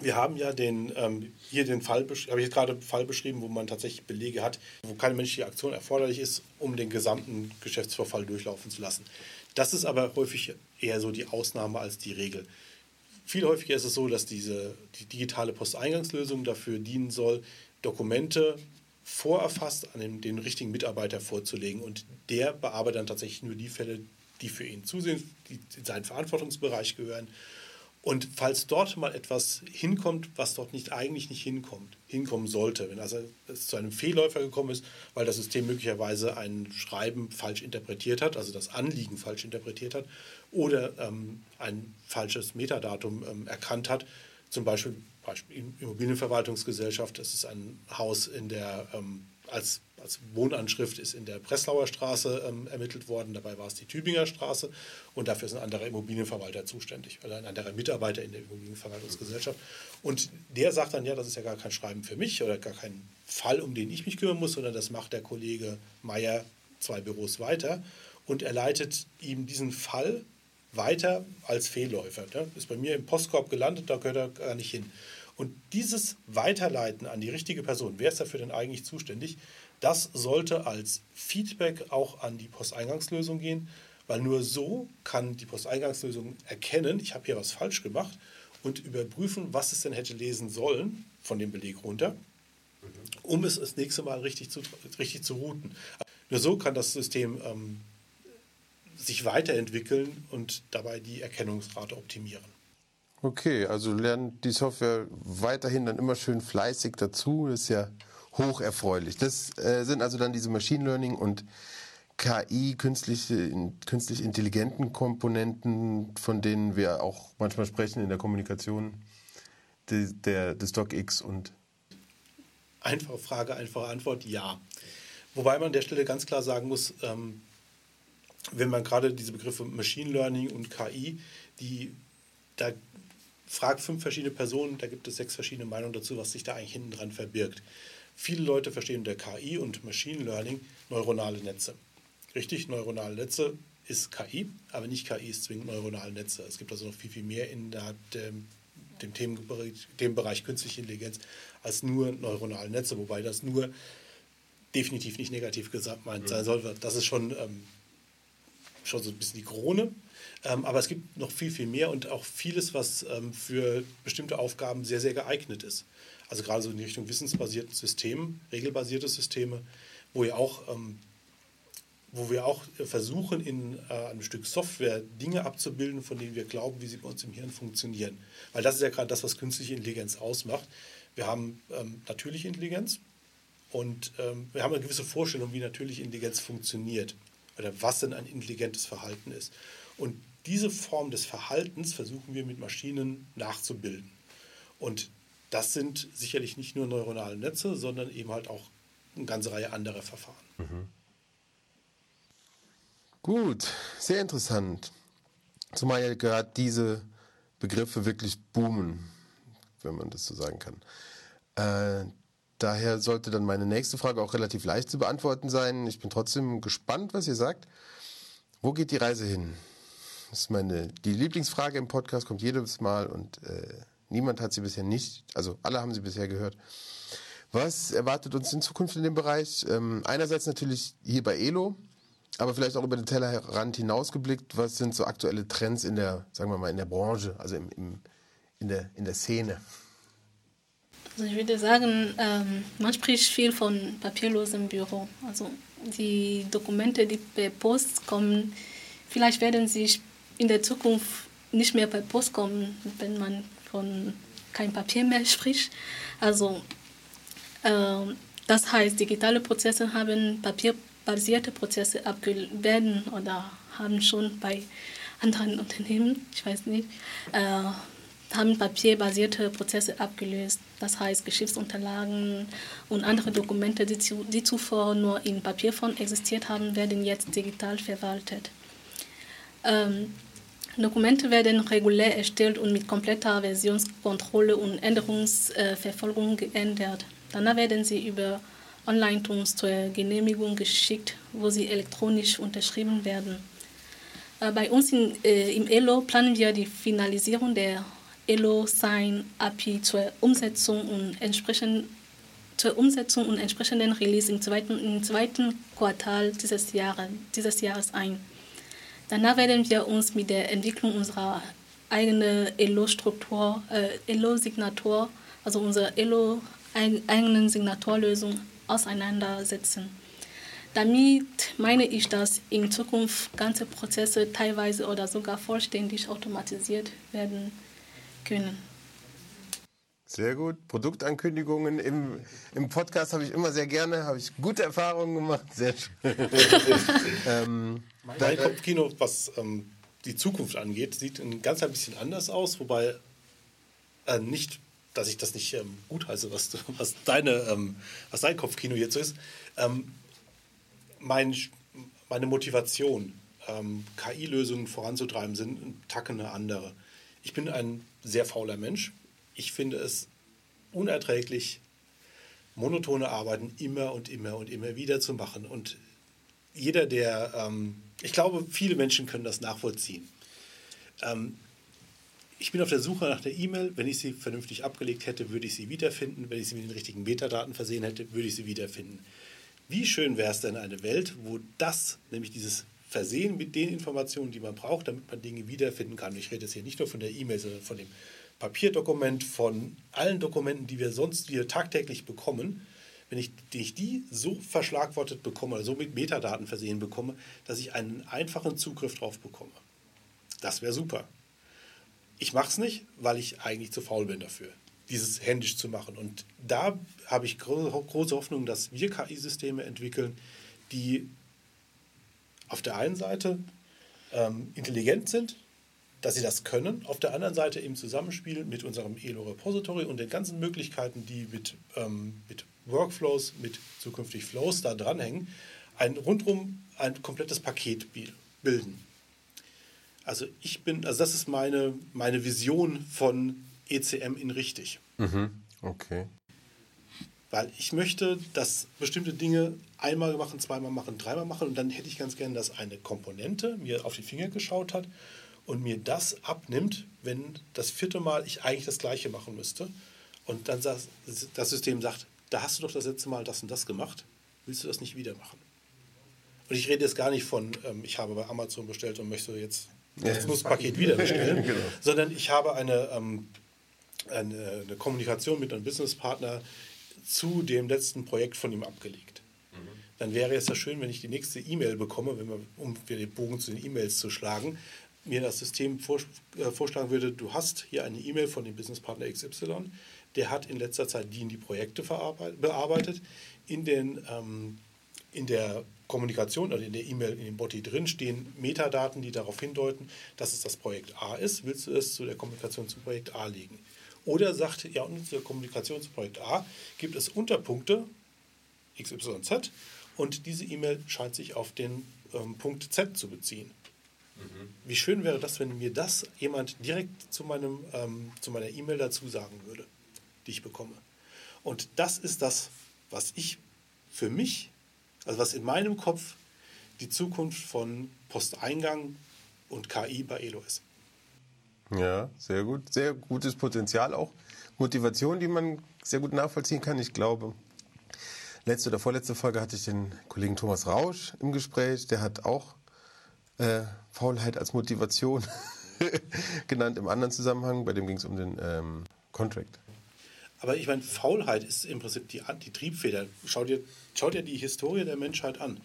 Wir haben ja den, ähm, hier den Fall, habe ich gerade Fall beschrieben, wo man tatsächlich Belege hat, wo keine menschliche Aktion erforderlich ist, um den gesamten Geschäftsvorfall durchlaufen zu lassen. Das ist aber häufig eher so die Ausnahme als die Regel. Viel häufiger ist es so, dass diese die digitale Posteingangslösung dafür dienen soll, Dokumente vorerfasst an den, den, richtigen Mitarbeiter vorzulegen. Und der bearbeitet dann tatsächlich nur die Fälle, die für ihn zusehen, die in seinen Verantwortungsbereich gehören. Und falls dort mal etwas hinkommt, was dort nicht eigentlich nicht hinkommt, hinkommen sollte, wenn also es zu einem Fehlläufer gekommen ist, weil das System möglicherweise ein Schreiben falsch interpretiert hat, also das Anliegen falsch interpretiert hat, oder ähm, ein falsches Metadatum ähm, erkannt hat, zum Beispiel Beispiel Immobilienverwaltungsgesellschaft, das ist ein Haus in der, ähm, als, als Wohnanschrift ist in der Breslauer Straße ähm, ermittelt worden, dabei war es die Tübinger Straße und dafür ist ein anderer Immobilienverwalter zuständig, oder ein anderer Mitarbeiter in der Immobilienverwaltungsgesellschaft. Und der sagt dann, ja, das ist ja gar kein Schreiben für mich oder gar kein Fall, um den ich mich kümmern muss, sondern das macht der Kollege Meier zwei Büros weiter und er leitet ihm diesen Fall weiter als Fehlläufer. Ne? Ist bei mir im Postkorb gelandet, da gehört er gar nicht hin. Und dieses Weiterleiten an die richtige Person, wer ist dafür denn eigentlich zuständig, das sollte als Feedback auch an die Posteingangslösung gehen, weil nur so kann die Posteingangslösung erkennen, ich habe hier was falsch gemacht und überprüfen, was es denn hätte lesen sollen von dem Beleg runter, um es das nächste Mal richtig zu, richtig zu routen. Nur so kann das System ähm, sich weiterentwickeln und dabei die Erkennungsrate optimieren. Okay, also lernt die Software weiterhin dann immer schön fleißig dazu. Das ist ja hoch erfreulich. Das äh, sind also dann diese Machine Learning und KI, künstliche, künstlich intelligenten Komponenten, von denen wir auch manchmal sprechen in der Kommunikation de, der, des DocX und Einfache Frage, einfache Antwort, ja. Wobei man an der Stelle ganz klar sagen muss, ähm, wenn man gerade diese Begriffe Machine Learning und KI, die da fragt fünf verschiedene Personen, da gibt es sechs verschiedene Meinungen dazu, was sich da eigentlich hinten dran verbirgt. Viele Leute verstehen unter KI und Machine Learning neuronale Netze. Richtig, neuronale Netze ist KI, aber nicht KI ist zwingend neuronale Netze. Es gibt also noch viel, viel mehr in der, dem, dem Themenbereich, Themenbereich künstliche Intelligenz als nur neuronale Netze, wobei das nur definitiv nicht negativ gesagt meint sein soll. Das ist schon ähm, schon so ein bisschen die Krone. Ähm, aber es gibt noch viel, viel mehr und auch vieles, was ähm, für bestimmte Aufgaben sehr, sehr geeignet ist. Also gerade so in die Richtung wissensbasierten Systemen, regelbasierte Systeme, wo ja auch ähm, wo wir auch versuchen, in äh, einem Stück Software Dinge abzubilden, von denen wir glauben, wie sie bei uns im Hirn funktionieren. Weil das ist ja gerade das, was künstliche Intelligenz ausmacht. Wir haben ähm, natürliche Intelligenz und ähm, wir haben eine gewisse Vorstellung, wie natürliche Intelligenz funktioniert oder was denn ein intelligentes Verhalten ist. Und diese Form des Verhaltens versuchen wir mit Maschinen nachzubilden. Und das sind sicherlich nicht nur neuronale Netze, sondern eben halt auch eine ganze Reihe anderer Verfahren. Mhm. Gut, sehr interessant. Zumal ja gerade diese Begriffe wirklich boomen, wenn man das so sagen kann. Äh, daher sollte dann meine nächste Frage auch relativ leicht zu beantworten sein. Ich bin trotzdem gespannt, was ihr sagt. Wo geht die Reise hin? Das ist meine die Lieblingsfrage im Podcast, kommt jedes Mal und äh, niemand hat sie bisher nicht, also alle haben sie bisher gehört. Was erwartet uns in Zukunft in dem Bereich? Ähm, einerseits natürlich hier bei Elo, aber vielleicht auch über den Tellerrand hinausgeblickt, was sind so aktuelle Trends in der, sagen wir mal, in der Branche, also im, im in, der, in der Szene? Also ich würde sagen, ähm, man spricht viel von papierlosem Büro. Also die Dokumente, die per Post kommen, vielleicht werden sie in der Zukunft nicht mehr per Post kommen, wenn man von kein Papier mehr spricht. Also äh, das heißt, digitale Prozesse haben Papier basierte Prozesse werden oder haben schon bei anderen Unternehmen, ich weiß nicht, äh, haben papierbasierte Prozesse abgelöst. Das heißt, Geschäftsunterlagen und andere Dokumente, die, zu, die zuvor nur in Papierform existiert haben, werden jetzt digital verwaltet. Ähm, Dokumente werden regulär erstellt und mit kompletter Versionskontrolle und Änderungsverfolgung geändert. Danach werden sie über Online-Tools zur Genehmigung geschickt, wo sie elektronisch unterschrieben werden. Äh, bei uns in, äh, im ELO planen wir die Finalisierung der ELO-Sign-API zur Umsetzung und entsprechend zur Umsetzung und entsprechenden Release im zweiten, im zweiten Quartal dieses, Jahre, dieses Jahres ein. Danach werden wir uns mit der Entwicklung unserer eigenen ELO-Struktur, äh, ELO-Signatur, also unserer ELO-eigenen Signaturlösung auseinandersetzen. Damit meine ich, dass in Zukunft ganze Prozesse teilweise oder sogar vollständig automatisiert werden können. Sehr gut. Produktankündigungen im, im Podcast habe ich immer sehr gerne, habe ich gute Erfahrungen gemacht. Sehr schön. ähm, mein Kopfkino, was ähm, die Zukunft angeht, sieht ein ganz ein bisschen anders aus, wobei äh, nicht dass ich das nicht ähm, gut heiße, was, was, deine, ähm, was dein Kopfkino jetzt so ist. Ähm, mein, meine Motivation, ähm, KI-Lösungen voranzutreiben, sind ein Tacken eine andere. Ich bin ein sehr fauler Mensch. Ich finde es unerträglich, monotone Arbeiten immer und immer und immer wieder zu machen. Und jeder, der, ähm, ich glaube, viele Menschen können das nachvollziehen. Ähm, ich bin auf der Suche nach der E-Mail. Wenn ich sie vernünftig abgelegt hätte, würde ich sie wiederfinden. Wenn ich sie mit den richtigen Metadaten versehen hätte, würde ich sie wiederfinden. Wie schön wäre es denn eine Welt, wo das, nämlich dieses Versehen mit den Informationen, die man braucht, damit man Dinge wiederfinden kann. Ich rede jetzt hier nicht nur von der E-Mail, sondern von dem Papierdokument, von allen Dokumenten, die wir sonst wieder tagtäglich bekommen. Wenn ich, ich die so verschlagwortet bekomme oder so mit Metadaten versehen bekomme, dass ich einen einfachen Zugriff drauf bekomme. Das wäre super. Ich mache es nicht, weil ich eigentlich zu faul bin dafür, dieses händisch zu machen. Und da habe ich große Hoffnung, dass wir KI-Systeme entwickeln, die auf der einen Seite ähm, intelligent sind, dass sie das können, auf der anderen Seite im Zusammenspiel mit unserem ELO-Repository und den ganzen Möglichkeiten, die mit, ähm, mit Workflows, mit zukünftig Flows da dranhängen, ein rundum ein komplettes Paket bilden. Also ich bin, also das ist meine, meine Vision von ECM in richtig. Mhm. Okay. Weil ich möchte, dass bestimmte Dinge einmal machen, zweimal machen, dreimal machen und dann hätte ich ganz gerne, dass eine Komponente mir auf die Finger geschaut hat und mir das abnimmt, wenn das vierte Mal ich eigentlich das gleiche machen müsste. Und dann sagt das System sagt, da hast du doch das letzte Mal das und das gemacht, willst du das nicht wieder machen? Und ich rede jetzt gar nicht von, ähm, ich habe bei Amazon bestellt und möchte jetzt das Nusspaket wieder bestellen, genau. sondern ich habe eine, ähm, eine, eine, Kommunikation mit einem Businesspartner zu dem letzten Projekt von ihm abgelegt. Mhm. Dann wäre es ja schön, wenn ich die nächste E-Mail bekomme, wenn wir, um den Bogen zu den E-Mails zu schlagen, mir das System äh, vorschlagen würde, du hast hier eine E-Mail von dem Businesspartner XY, der hat in letzter Zeit die in die Projekte bearbeitet. In, den, ähm, in der Kommunikation oder in der E-Mail, in dem Body drin stehen Metadaten, die darauf hindeuten, dass es das Projekt A ist. Willst du es zu der Kommunikation zum Projekt A legen? Oder sagt, ja, und zur Kommunikation zum Projekt A gibt es Unterpunkte XYZ und diese E-Mail scheint sich auf den ähm, Punkt Z zu beziehen. Mhm. Wie schön wäre das, wenn mir das jemand direkt zu, meinem, ähm, zu meiner E-Mail dazu sagen würde, die ich bekomme. Und das ist das, was ich für mich, also was in meinem Kopf die Zukunft von Posteingang und KI bei Elo ist. Ja, sehr gut. Sehr gutes Potenzial auch. Motivation, die man sehr gut nachvollziehen kann. Ich glaube, letzte oder vorletzte Folge hatte ich den Kollegen Thomas Rausch im Gespräch. Der hat auch äh, Faulheit als Motivation genannt im anderen Zusammenhang. Bei dem ging es um den ähm, Contract. Aber ich meine, Faulheit ist im Prinzip die, die Triebfeder. Schau dir, schau dir die Historie der Menschheit an.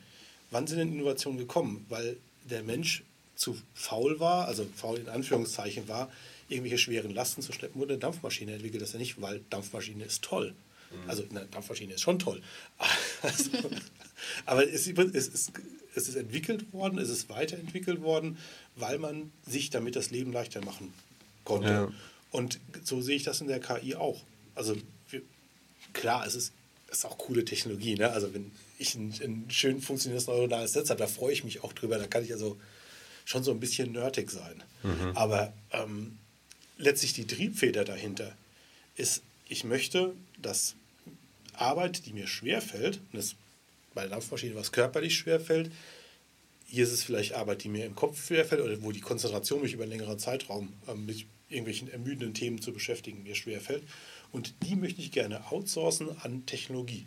Wann sind denn Innovationen gekommen? Weil der Mensch zu faul war, also faul in Anführungszeichen war, irgendwelche schweren Lasten zu schleppen, wurde eine Dampfmaschine entwickelt. Das ja nicht, weil Dampfmaschine ist toll. Mhm. Also eine Dampfmaschine ist schon toll. Also, aber es, es, ist, es ist entwickelt worden, es ist weiterentwickelt worden, weil man sich damit das Leben leichter machen konnte. Ja. Und so sehe ich das in der KI auch. Also wir, klar, es ist, es ist auch coole Technologie. Ne? Also wenn ich ein, ein schön funktionierendes neuronales Netz habe, da freue ich mich auch drüber. Da kann ich also schon so ein bisschen nerdig sein. Mhm. Aber ähm, letztlich die Triebfeder dahinter ist, ich möchte, dass Arbeit, die mir schwerfällt, und das bei der Dampfmaschine was körperlich schwerfällt, hier ist es vielleicht Arbeit, die mir im Kopf schwerfällt oder wo die Konzentration mich über einen längeren Zeitraum ähm, mit irgendwelchen ermüdenden Themen zu beschäftigen mir schwerfällt. Und die möchte ich gerne outsourcen an Technologie.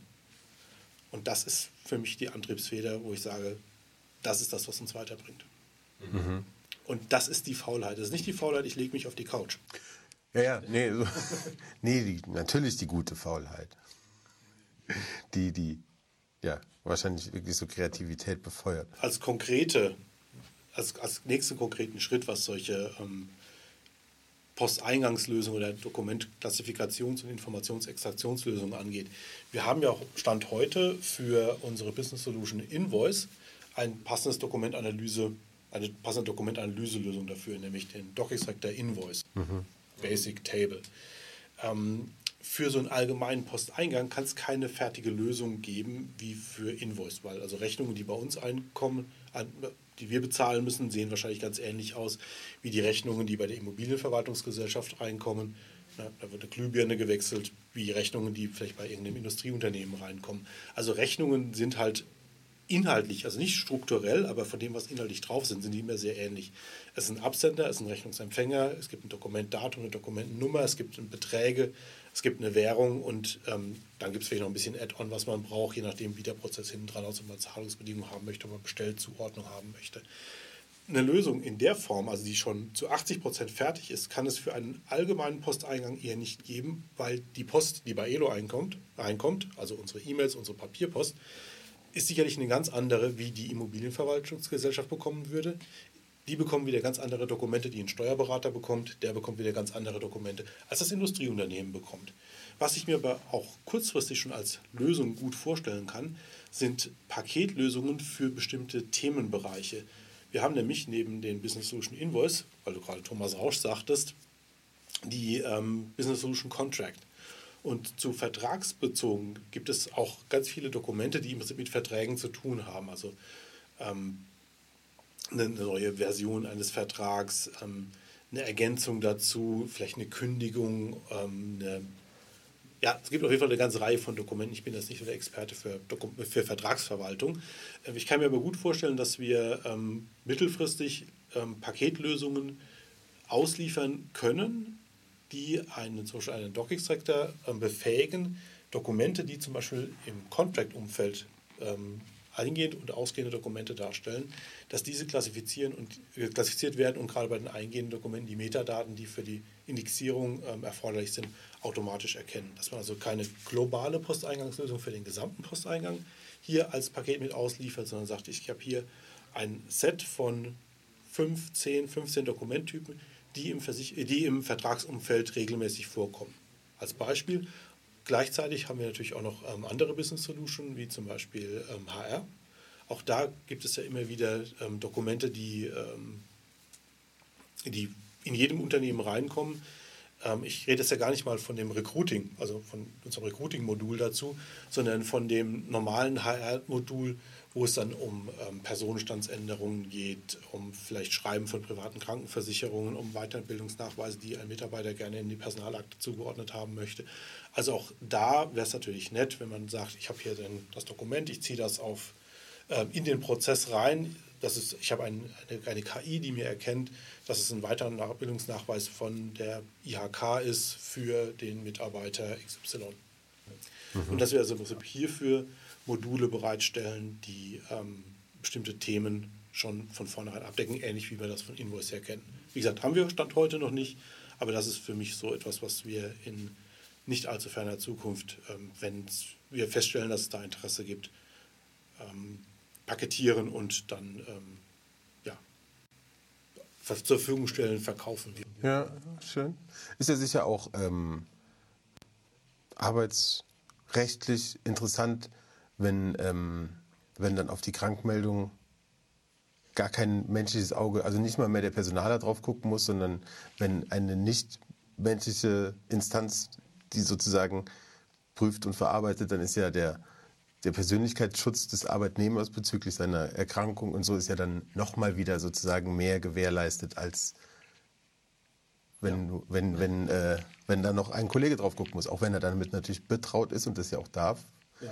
Und das ist für mich die Antriebsfeder, wo ich sage, das ist das, was uns weiterbringt. Mhm. Und das ist die Faulheit. Das ist nicht die Faulheit, ich lege mich auf die Couch. Ja, ja, nee, so, nee die, natürlich die gute Faulheit. Die, die, ja, wahrscheinlich wirklich so Kreativität befeuert. Als konkrete, als, als nächsten konkreten Schritt, was solche ähm, Posteingangslösungen oder Dokumentklassifikations- und Informationsextraktionslösungen angeht. Wir haben ja auch Stand heute für unsere Business Solution Invoice ein passendes Dokumentanalyse, eine passende Dokumentanalyselösung dafür, nämlich den DocExtractor Invoice mhm. Basic Table. Ähm, für so einen allgemeinen Posteingang kann es keine fertige Lösung geben wie für Invoice, weil also Rechnungen, die bei uns einkommen, die wir bezahlen müssen, sehen wahrscheinlich ganz ähnlich aus wie die Rechnungen, die bei der Immobilienverwaltungsgesellschaft reinkommen. da wird eine Glühbirne gewechselt, wie Rechnungen, die vielleicht bei irgendeinem Industrieunternehmen reinkommen. Also Rechnungen sind halt inhaltlich, also nicht strukturell, aber von dem, was inhaltlich drauf sind, sind die immer sehr ähnlich. Es ist ein Absender, es ist ein Rechnungsempfänger, es gibt ein Dokumentdatum, eine Dokumentennummer, es gibt Beträge, es gibt eine Währung und ähm, dann gibt es vielleicht noch ein bisschen Add-on, was man braucht, je nachdem, wie der Prozess hinten dran aussieht, ob man Zahlungsbedingungen haben möchte, ob man Bestellzuordnung haben möchte. Eine Lösung in der Form, also die schon zu 80 Prozent fertig ist, kann es für einen allgemeinen Posteingang eher nicht geben, weil die Post, die bei Elo einkommt, reinkommt, also unsere E-Mails, unsere Papierpost, ist sicherlich eine ganz andere, wie die Immobilienverwaltungsgesellschaft bekommen würde. Die bekommen wieder ganz andere Dokumente, die ein Steuerberater bekommt. Der bekommt wieder ganz andere Dokumente, als das Industrieunternehmen bekommt. Was ich mir aber auch kurzfristig schon als Lösung gut vorstellen kann, sind Paketlösungen für bestimmte Themenbereiche. Wir haben nämlich neben den Business Solution Invoice, weil du gerade Thomas Rausch sagtest, die ähm, Business Solution Contract. Und zu vertragsbezogen gibt es auch ganz viele Dokumente, die mit Verträgen zu tun haben. Also ähm, eine neue Version eines Vertrags, ähm, eine Ergänzung dazu, vielleicht eine Kündigung, ähm, eine ja, es gibt auf jeden Fall eine ganze Reihe von Dokumenten. Ich bin jetzt nicht der Experte für, für Vertragsverwaltung. Ähm, ich kann mir aber gut vorstellen, dass wir mittelfristig Paketlösungen ausliefern können, die einen, zum Beispiel einen Doc-Extractor ähm, befähigen, Dokumente, die zum Beispiel im Contract-Umfeld ähm, eingehende und ausgehende Dokumente darstellen, dass diese klassifizieren und, äh, klassifiziert werden und gerade bei den eingehenden Dokumenten die Metadaten, die für die Indexierung ähm, erforderlich sind, automatisch erkennen. Dass man also keine globale Posteingangslösung für den gesamten Posteingang hier als Paket mit ausliefert, sondern sagt, ich habe hier ein Set von 5, 10, 15 Dokumenttypen, die im, Versich die im Vertragsumfeld regelmäßig vorkommen. Als Beispiel Gleichzeitig haben wir natürlich auch noch ähm, andere Business Solutions, wie zum Beispiel ähm, HR. Auch da gibt es ja immer wieder ähm, Dokumente, die, ähm, die in jedem Unternehmen reinkommen. Ähm, ich rede jetzt ja gar nicht mal von dem Recruiting, also von unserem Recruiting-Modul dazu, sondern von dem normalen HR-Modul, wo es dann um ähm, Personenstandsänderungen geht, um vielleicht Schreiben von privaten Krankenversicherungen, um Weiterbildungsnachweise, die ein Mitarbeiter gerne in die Personalakte zugeordnet haben möchte. Also auch da wäre es natürlich nett, wenn man sagt, ich habe hier den, das Dokument, ich ziehe das auf, äh, in den Prozess rein. Das ist, ich habe ein, eine, eine KI, die mir erkennt, dass es ein weiterer Nachbildungsnachweis von der IHK ist für den Mitarbeiter XY. Mhm. Und dass wir also hierfür Module bereitstellen, die ähm, bestimmte Themen schon von vornherein abdecken, ähnlich wie wir das von Invoice her kennen. Wie gesagt, haben wir Stand heute noch nicht, aber das ist für mich so etwas, was wir in nicht allzu ferner Zukunft, ähm, wenn wir feststellen, dass es da Interesse gibt, ähm, paketieren und dann ähm, ja, zur Verfügung stellen, verkaufen. Ja, schön. Ist ja sicher auch ähm, arbeitsrechtlich interessant, wenn, ähm, wenn dann auf die Krankmeldung gar kein menschliches Auge, also nicht mal mehr der Personaler drauf gucken muss, sondern wenn eine nicht menschliche Instanz die sozusagen prüft und verarbeitet, dann ist ja der, der Persönlichkeitsschutz des Arbeitnehmers bezüglich seiner Erkrankung und so ist ja dann nochmal wieder sozusagen mehr gewährleistet, als wenn, ja. wenn, wenn, äh, wenn da noch ein Kollege drauf gucken muss, auch wenn er damit natürlich betraut ist und das ja auch darf. Ja.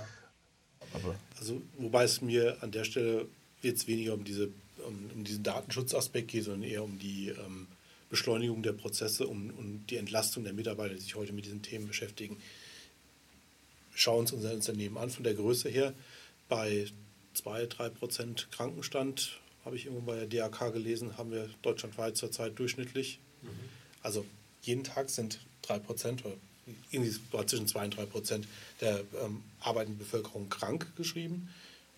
Aber also, wobei es mir an der Stelle jetzt weniger um, diese, um, um diesen Datenschutzaspekt geht, sondern eher um die ähm, Beschleunigung der Prozesse, um, um die Entlastung der Mitarbeiter, die sich heute mit diesen Themen beschäftigen. Schauen uns unser Unternehmen an von der Größe her. Bei 2-3 Prozent Krankenstand, habe ich irgendwo bei der DAK gelesen, haben wir deutschlandweit zurzeit durchschnittlich. Mhm. Also jeden Tag sind 3 Prozent oder irgendwie zwischen 2 und 3 Prozent der ähm, arbeitenden Bevölkerung krank geschrieben.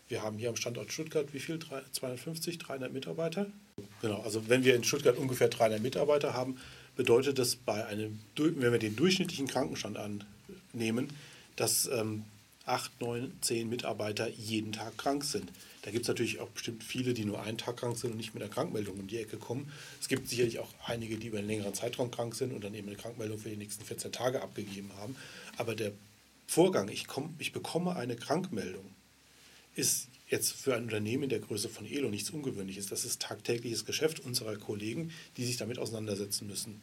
Wir haben hier am Standort Stuttgart wie viel? 250, 300 Mitarbeiter. Genau, also wenn wir in Stuttgart ungefähr 300 Mitarbeiter haben, bedeutet das bei einem, wenn wir den durchschnittlichen Krankenstand annehmen, dass ähm, 8, 9, 10 Mitarbeiter jeden Tag krank sind. Da gibt es natürlich auch bestimmt viele, die nur einen Tag krank sind und nicht mit einer Krankmeldung um die Ecke kommen. Es gibt sicherlich auch einige, die über einen längeren Zeitraum krank sind und dann eben eine Krankmeldung für die nächsten 14 Tage abgegeben haben. Aber der Vorgang, ich, komm, ich bekomme eine Krankmeldung, ist jetzt für ein Unternehmen in der Größe von Elo nichts Ungewöhnliches. Das ist tagtägliches Geschäft unserer Kollegen, die sich damit auseinandersetzen müssen.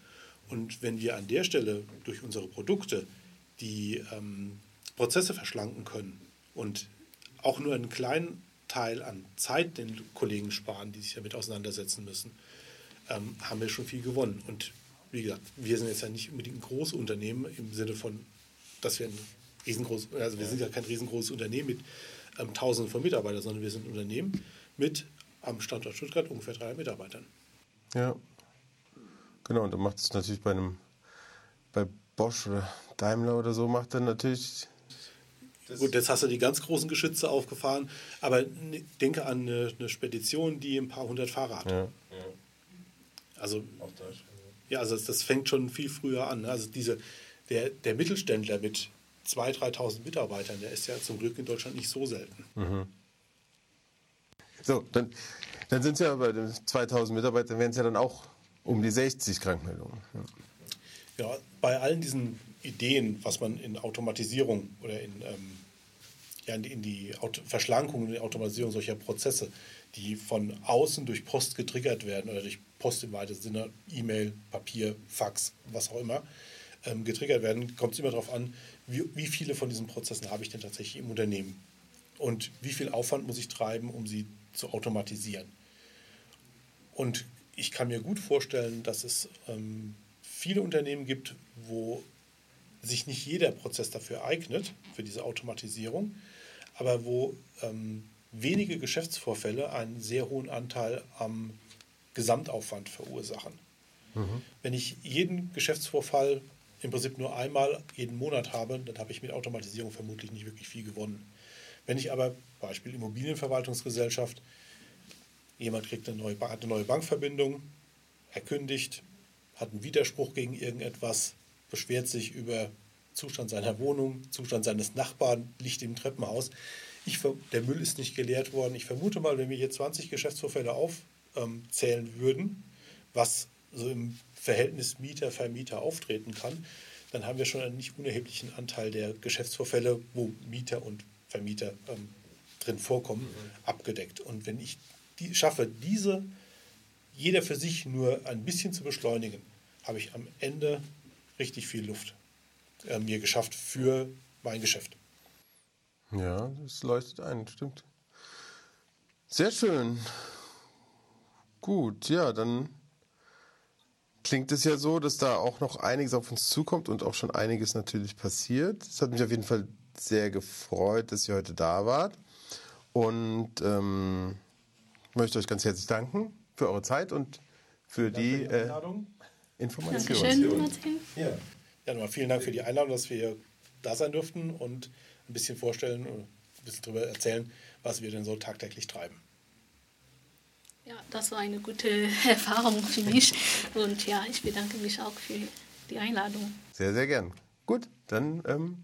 Und wenn wir an der Stelle durch unsere Produkte die ähm, Prozesse verschlanken können und auch nur einen kleinen Teil an Zeit den Kollegen sparen, die sich damit auseinandersetzen müssen, ähm, haben wir schon viel gewonnen. Und wie gesagt, wir sind jetzt ja nicht unbedingt ein großes Unternehmen im Sinne von, dass wir ein riesengroßes, also wir sind ja kein riesengroßes Unternehmen mit ähm, Tausende von Mitarbeitern, sondern wir sind ein Unternehmen mit am Standort Stuttgart ungefähr drei Mitarbeitern. Ja, genau. Und dann macht es natürlich bei einem, bei Bosch oder Daimler oder so, macht dann natürlich. Gut, jetzt hast du die ganz großen Geschütze aufgefahren, aber denke an eine, eine Spedition, die ein paar hundert Fahrer hat. Ja. Also, ja, also das fängt schon viel früher an. Ne? Also diese, der, der Mittelständler mit 2.000, 3.000 Mitarbeitern. Der ist ja zum Glück in Deutschland nicht so selten. Mhm. So, dann, dann sind es ja bei den 2.000 Mitarbeitern, wären es ja dann auch um die 60 Krankmeldungen. Ja. ja. bei allen diesen Ideen, was man in Automatisierung oder in, ähm, ja, in die, Auto Verschlankung und die Automatisierung solcher Prozesse, die von außen durch Post getriggert werden oder durch Post im weitesten Sinne, E-Mail, Papier, Fax, was auch immer, ähm, getriggert werden, kommt es immer darauf an, wie, wie viele von diesen Prozessen habe ich denn tatsächlich im Unternehmen und wie viel Aufwand muss ich treiben, um sie zu automatisieren. Und ich kann mir gut vorstellen, dass es ähm, viele Unternehmen gibt, wo sich nicht jeder Prozess dafür eignet, für diese Automatisierung, aber wo ähm, wenige Geschäftsvorfälle einen sehr hohen Anteil am Gesamtaufwand verursachen. Mhm. Wenn ich jeden Geschäftsvorfall im Prinzip nur einmal jeden Monat habe, dann habe ich mit Automatisierung vermutlich nicht wirklich viel gewonnen. Wenn ich aber, Beispiel Immobilienverwaltungsgesellschaft, jemand kriegt eine neue, hat eine neue Bankverbindung, er kündigt, hat einen Widerspruch gegen irgendetwas, beschwert sich über Zustand seiner Wohnung, Zustand seines Nachbarn, Licht im Treppenhaus. Ich, der Müll ist nicht geleert worden. Ich vermute mal, wenn wir hier 20 Geschäftsvorfälle aufzählen ähm, würden, was so im Verhältnis Mieter-Vermieter auftreten kann, dann haben wir schon einen nicht unerheblichen Anteil der Geschäftsvorfälle, wo Mieter und Vermieter ähm, drin vorkommen, mhm. abgedeckt. Und wenn ich die, schaffe, diese jeder für sich nur ein bisschen zu beschleunigen, habe ich am Ende richtig viel Luft äh, mir geschafft für mein Geschäft. Ja, das leuchtet ein, stimmt. Sehr schön. Gut, ja, dann klingt es ja so, dass da auch noch einiges auf uns zukommt und auch schon einiges natürlich passiert. Es hat mich auf jeden Fall sehr gefreut, dass ihr heute da wart. Und ähm, möchte euch ganz herzlich danken für eure Zeit und für die, die äh, Informationen. Dankeschön, Martin. Ja. Ja, nochmal vielen Dank für die Einladung, dass wir da sein durften und ein bisschen vorstellen und ein bisschen darüber erzählen, was wir denn so tagtäglich treiben. Ja, das war eine gute Erfahrung für mich und ja, ich bedanke mich auch für die Einladung. Sehr, sehr gern. Gut, dann ähm,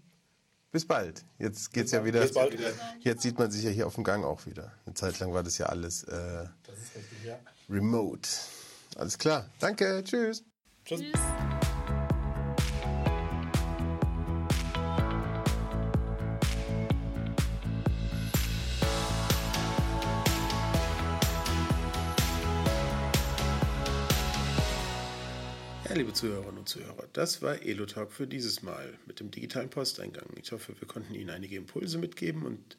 bis bald. Jetzt geht's ja wieder. Bis bald. Jetzt sieht man sich ja hier auf dem Gang auch wieder. Eine Zeit lang war das ja alles äh, richtig, ja. remote. Alles klar. Danke. Tschüss. Tschüss. Tschüss. Liebe Zuhörerinnen und Zuhörer, das war Elotalk für dieses Mal mit dem digitalen Posteingang. Ich hoffe, wir konnten Ihnen einige Impulse mitgeben und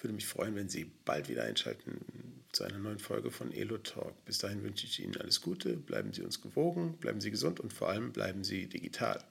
würde mich freuen, wenn Sie bald wieder einschalten zu einer neuen Folge von Elotalk. Bis dahin wünsche ich Ihnen alles Gute, bleiben Sie uns gewogen, bleiben Sie gesund und vor allem bleiben Sie digital.